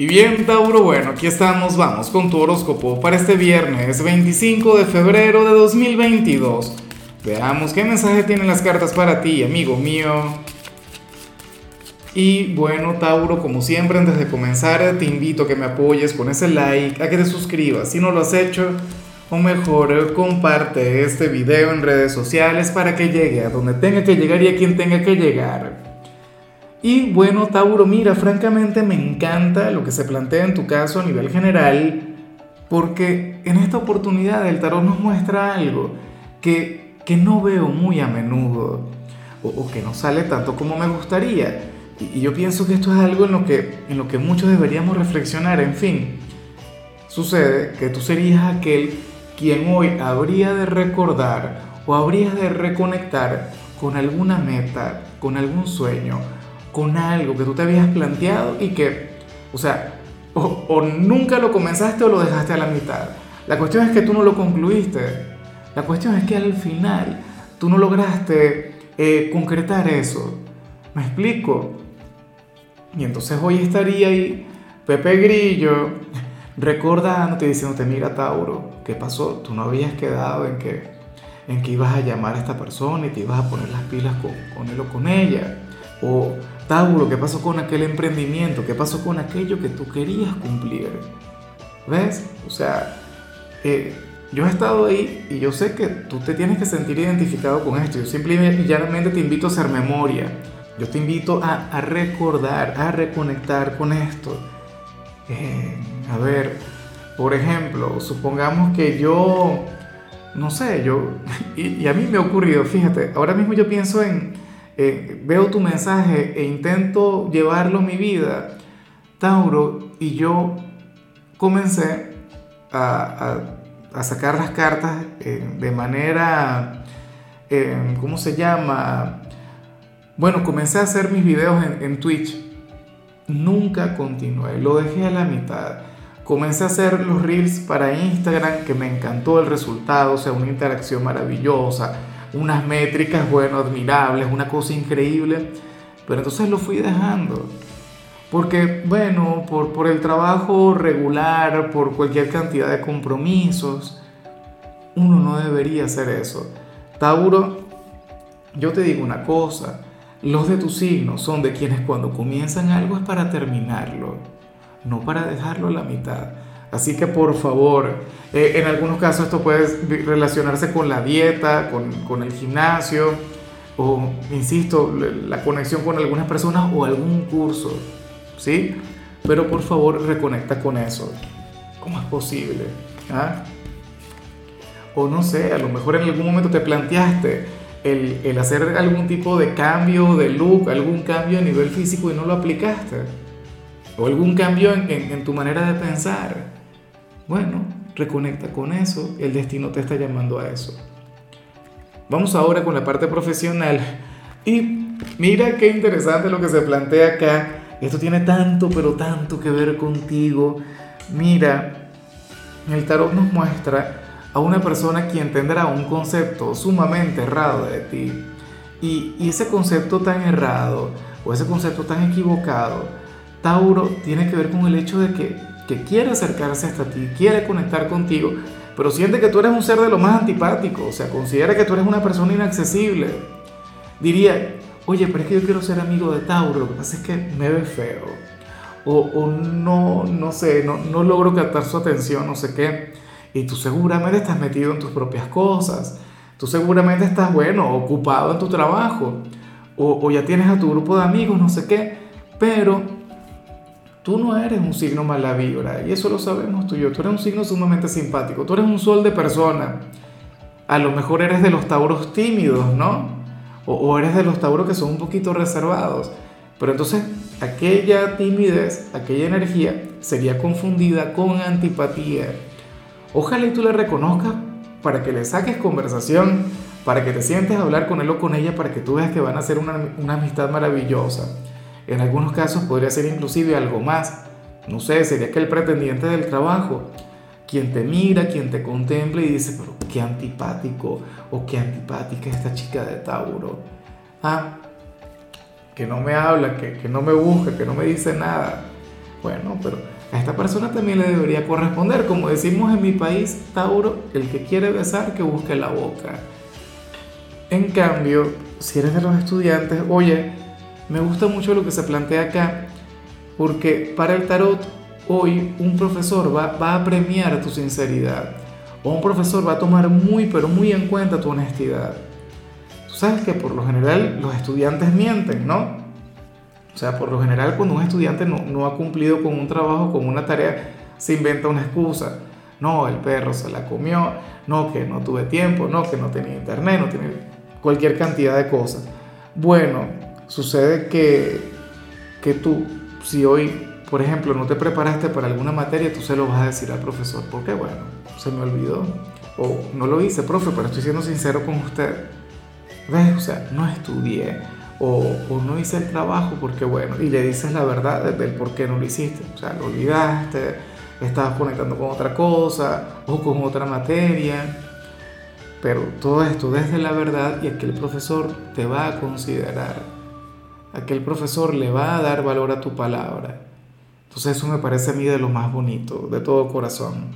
Y bien, Tauro, bueno, aquí estamos, vamos con tu horóscopo para este viernes 25 de febrero de 2022. Veamos qué mensaje tienen las cartas para ti, amigo mío. Y bueno, Tauro, como siempre, antes de comenzar, te invito a que me apoyes con ese like, a que te suscribas si no lo has hecho, o mejor, comparte este video en redes sociales para que llegue a donde tenga que llegar y a quien tenga que llegar. Y bueno, Tauro, mira, francamente me encanta lo que se plantea en tu caso a nivel general, porque en esta oportunidad el tarot nos muestra algo que, que no veo muy a menudo, o, que no sale tanto como me gustaría. Y, y, yo pienso que esto es algo en lo, que, en lo que muchos deberíamos reflexionar. En fin, sucede que tú serías aquel quien hoy habría de recordar o habrías de reconectar con alguna meta, con algún sueño, con algo que tú te habías planteado y que, o sea, o, nunca lo comenzaste o lo dejaste a la mitad. La cuestión es que tú no lo concluiste. La cuestión es que al final tú no lograste eh, concretar eso. ¿Me explico? Y entonces hoy estaría ahí Pepe Grillo recordándote, diciéndote, mira Tauro, ¿qué pasó? Tú no habías quedado en que, en que ibas a llamar a esta persona y te ibas a poner las pilas con, con él o con ella. O Tauro, ¿qué pasó con aquel emprendimiento? ¿Qué pasó con aquello que tú querías cumplir? ¿Ves? O sea, eh, yo he estado ahí y yo sé que tú te tienes que sentir identificado con esto. Yo simplemente llanamente te invito a hacer memoria. Yo te invito a, a recordar, a reconectar con esto. Eh, a ver, por ejemplo, supongamos que yo, no sé, yo, y, y a mí me ha ocurrido, fíjate, ahora mismo yo pienso en, eh, veo tu mensaje e intento llevarlo a mi vida, Tauro, y yo comencé a, sacar las cartas eh, de manera, eh, ¿cómo se llama? Bueno, comencé a hacer mis videos en, en Twitch. Nunca continué, lo dejé a la mitad. Comencé a hacer los reels para Instagram, que me encantó el resultado, o sea, una interacción maravillosa unas métricas, bueno, admirables, una cosa increíble, pero entonces lo fui dejando. Porque, bueno, por, por el trabajo regular, por cualquier cantidad de compromisos, uno no debería hacer eso. Tauro, yo te digo una cosa, los de tu signo son de quienes cuando comienzan algo es para terminarlo, no para dejarlo a la mitad. Así que por favor, eh, en algunos casos esto puede relacionarse con la dieta, con, con, el gimnasio, o, insisto, la conexión con algunas personas o algún curso, ¿sí? Pero por favor, reconecta con eso. ¿Cómo es posible? ¿Ah? O no sé, a lo mejor en algún momento te planteaste el, el hacer algún tipo de cambio de look, algún cambio a nivel físico y no lo aplicaste. O algún cambio en, en, en tu manera de pensar. Bueno, reconecta con eso, el destino te está llamando a eso. Vamos ahora con la parte profesional. Y mira qué interesante lo que se plantea acá. Esto tiene tanto, pero tanto que ver contigo. Mira, el tarot nos muestra a una persona quien tendrá un concepto sumamente errado de ti. Y, y ese concepto tan errado o ese concepto tan equivocado, Tauro, tiene que ver con el hecho de que que quiere acercarse hasta ti, quiere conectar contigo, pero siente que tú eres un ser de lo más antipático, o sea, considera que tú eres una persona inaccesible. Diría, oye, pero es que yo quiero ser amigo de Tauro, lo que pasa es que me ve feo, o, no, no sé, no, no logro captar su atención, no sé qué, y tú seguramente estás metido en tus propias cosas, tú seguramente estás, bueno, ocupado en tu trabajo, o, o ya tienes a tu grupo de amigos, no sé qué, pero Tú no eres un signo mala vibra, y eso lo sabemos tú y yo. Tú eres un signo sumamente simpático, tú eres un sol de persona. A lo mejor eres de los tauros tímidos, ¿no? O, eres de los tauros que son un poquito reservados. Pero entonces aquella timidez, aquella energía sería confundida con antipatía. Ojalá y tú la reconozcas para que le saques conversación, para que te sientes a hablar con él o con ella, para que tú veas que van a ser una, una amistad maravillosa. En algunos casos podría ser inclusive algo más. No sé, sería que el pretendiente del trabajo, quien te mira, quien te contempla y dice, pero qué antipático o qué antipática esta chica de Tauro. Ah, que no me habla, que, que no me busca, que no me dice nada. Bueno, pero a esta persona también le debería corresponder. Como decimos en mi país, Tauro, el que quiere besar, que busque la boca. En cambio, si eres de los estudiantes, oye, me gusta mucho lo que se plantea acá, porque para el tarot hoy un profesor va, va a premiar tu sinceridad, o un profesor va a tomar muy, pero muy en cuenta tu honestidad. Tú sabes que por lo general los estudiantes mienten, ¿no? O sea, por lo general cuando un estudiante no, no ha cumplido con un trabajo, con una tarea, se inventa una excusa. No, el perro se la comió, no, que no tuve tiempo, no, que no tenía internet, no tiene cualquier cantidad de cosas. Bueno, sucede que, que tú, si hoy, por ejemplo, no te preparaste para alguna materia, tú se lo vas a decir al profesor, porque bueno, se me olvidó, o no lo hice, profe, pero estoy siendo sincero con usted. ¿Ves? O sea, no estudié. O, no hice el trabajo porque bueno, y le dices la verdad del por qué no lo hiciste, o sea, lo olvidaste, estabas conectando con otra cosa o con otra materia, pero todo esto desde la verdad y aquel profesor te va a considerar, aquel profesor le va a dar valor a tu palabra. Entonces eso me parece a mí de lo más bonito, de todo corazón.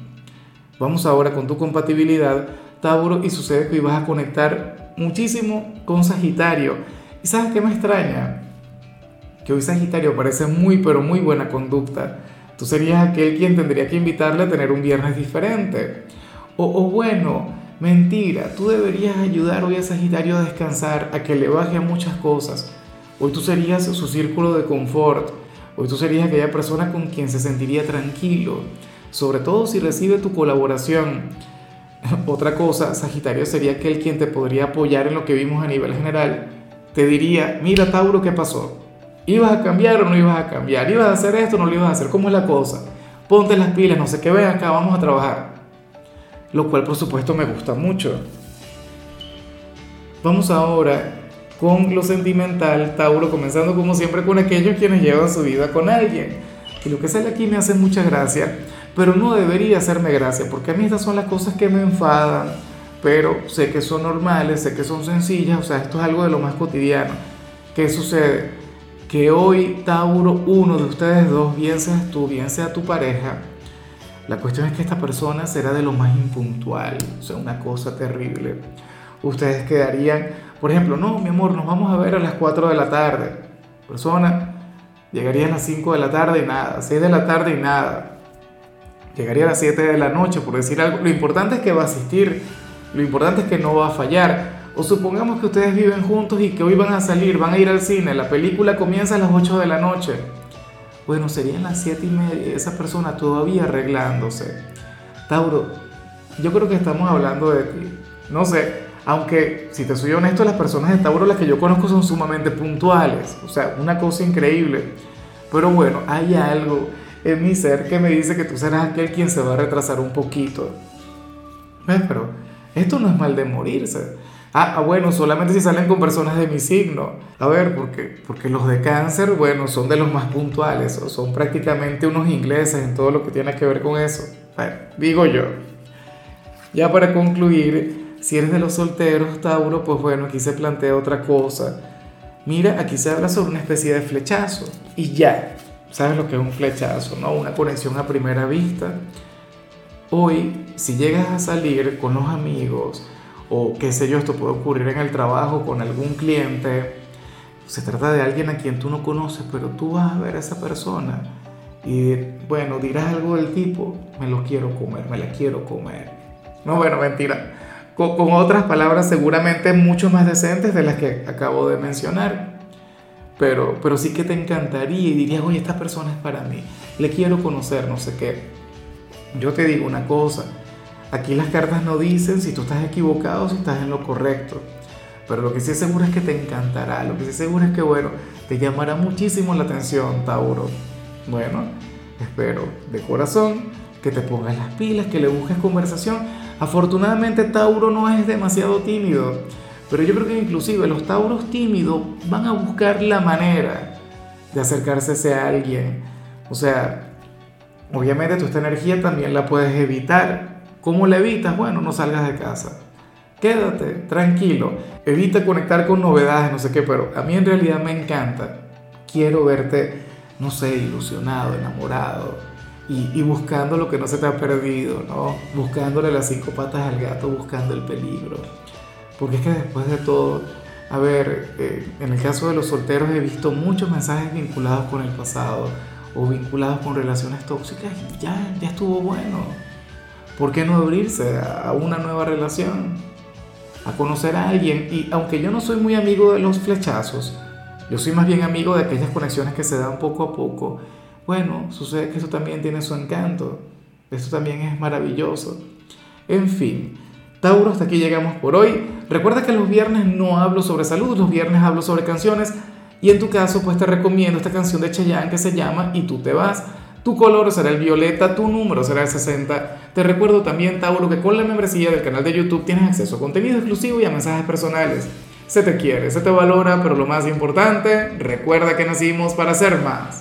Vamos ahora con tu compatibilidad, Tauro, y sucede que vas a conectar muchísimo con Sagitario ¿Y sabes qué me extraña? Que hoy Sagitario parece muy pero muy buena conducta. Tú serías aquel quien tendría que invitarle a tener un viernes diferente. O, o bueno, mentira, tú deberías ayudar hoy a Sagitario a descansar, a que le baje a muchas cosas. Hoy tú serías su círculo de confort. Hoy tú serías aquella persona con quien se sentiría tranquilo. Sobre todo si recibe tu colaboración. Otra cosa, Sagitario sería aquel quien te podría apoyar en lo que vimos a nivel general te diría, mira Tauro, ¿qué pasó? ¿Ibas a cambiar o no ibas a cambiar? ¿Ibas a hacer esto o no lo ibas a hacer? ¿Cómo es la cosa? Ponte las pilas, no sé qué, ven acá, vamos a trabajar. Lo cual por supuesto me gusta mucho. Vamos ahora con lo sentimental, Tauro, comenzando como siempre con aquellos quienes llevan su vida con alguien. Y lo que sale aquí me hace mucha gracia, pero no debería hacerme gracia, porque a mí estas son las cosas que me enfadan, pero sé que son normales, sé que son sencillas, o sea, esto es algo de lo más cotidiano. ¿Qué sucede? Que hoy, Tauro, uno de ustedes dos, bien seas tú, bien sea tu pareja, la cuestión es que esta persona será de lo más impuntual, o sea, una cosa terrible. Ustedes quedarían, por ejemplo, no, mi amor, nos vamos a ver a las 4 de la tarde. Persona llegaría a las 5 de la tarde y nada, 6 de la tarde y nada. Llegaría a las 7 de la noche, por decir algo. Lo importante es que va a asistir lo importante es que no va a fallar. O supongamos que ustedes viven juntos y que hoy van a salir, van a ir al cine, la película comienza a las 8 de la noche. Bueno, serían las 7 y media esa persona todavía arreglándose. Tauro, yo creo que estamos hablando de ti. No sé, aunque si te soy honesto, las personas de Tauro, las que yo conozco, son sumamente puntuales. O sea, una cosa increíble. Pero bueno, hay algo en mi ser que me dice que tú serás aquel quien se va a retrasar un poquito. ¿Ves? Pero esto no es mal de morirse. Ah, ah, bueno, solamente si salen con personas de mi signo. A ver, porque, porque los de cáncer, bueno, son de los más puntuales, o son prácticamente unos ingleses en todo lo que tiene que ver con eso. Bueno, digo yo. Ya para concluir, si eres de los solteros, Tauro, pues bueno, aquí se plantea otra cosa. Mira, aquí se habla sobre una especie de flechazo. Y ya, ¿sabes lo que es un flechazo? ¿No? Una conexión a primera vista Hoy, si llegas a salir con los amigos, o qué sé yo, esto puede ocurrir en el trabajo con algún cliente, se trata de alguien a quien tú no conoces, pero tú vas a ver a esa persona y bueno, dirás algo del tipo, me lo quiero comer, me la quiero comer. No, bueno, mentira. Con, con, otras palabras seguramente mucho más decentes de las que acabo de mencionar. Pero, pero sí que te encantaría y dirías, oye, esta persona es para mí, le quiero conocer, no sé qué. Yo te digo una cosa, aquí las cartas no dicen si tú estás equivocado o si estás en lo correcto, pero lo que sí seguro es que te encantará, lo que sí seguro es que, bueno, te llamará muchísimo la atención, Tauro. Bueno, espero de corazón que te pongas las pilas, que le busques conversación. Afortunadamente Tauro no es demasiado tímido, pero yo creo que inclusive los Tauros tímidos van a buscar la manera de acercarse a alguien. O sea, Obviamente tú esta energía también la puedes evitar. ¿Cómo la evitas? Bueno, no salgas de casa. Quédate tranquilo. Evita conectar con novedades, no sé qué, pero a mí en realidad me encanta. Quiero verte no sé, ilusionado, enamorado y, y, buscando lo que no se te ha perdido, ¿no? Buscándole las cinco patas al gato, buscando el peligro. Porque es que después de todo, a ver, eh, en el caso de los solteros he visto muchos mensajes vinculados con el pasado o vinculados con relaciones tóxicas y ya, ya estuvo bueno. ¿Por qué no abrirse a una nueva relación? A conocer a alguien. Y aunque yo no soy muy amigo de los flechazos, yo soy más bien amigo de aquellas conexiones que se dan poco a poco. Bueno, sucede que eso también tiene su encanto. Esto también es maravilloso. En fin, Tauro, hasta aquí llegamos por hoy. Recuerda que los viernes no hablo sobre salud, los viernes hablo sobre canciones. Y en tu caso, pues te recomiendo esta canción de Chayanne que se llama Y tú te vas. Tu color será el violeta, tu número será el 60. Te recuerdo también, Tauro, que con la membresía del canal de YouTube tienes acceso a contenido exclusivo y a mensajes personales. Se te quiere, se te valora, pero lo más importante, recuerda que nacimos para ser más.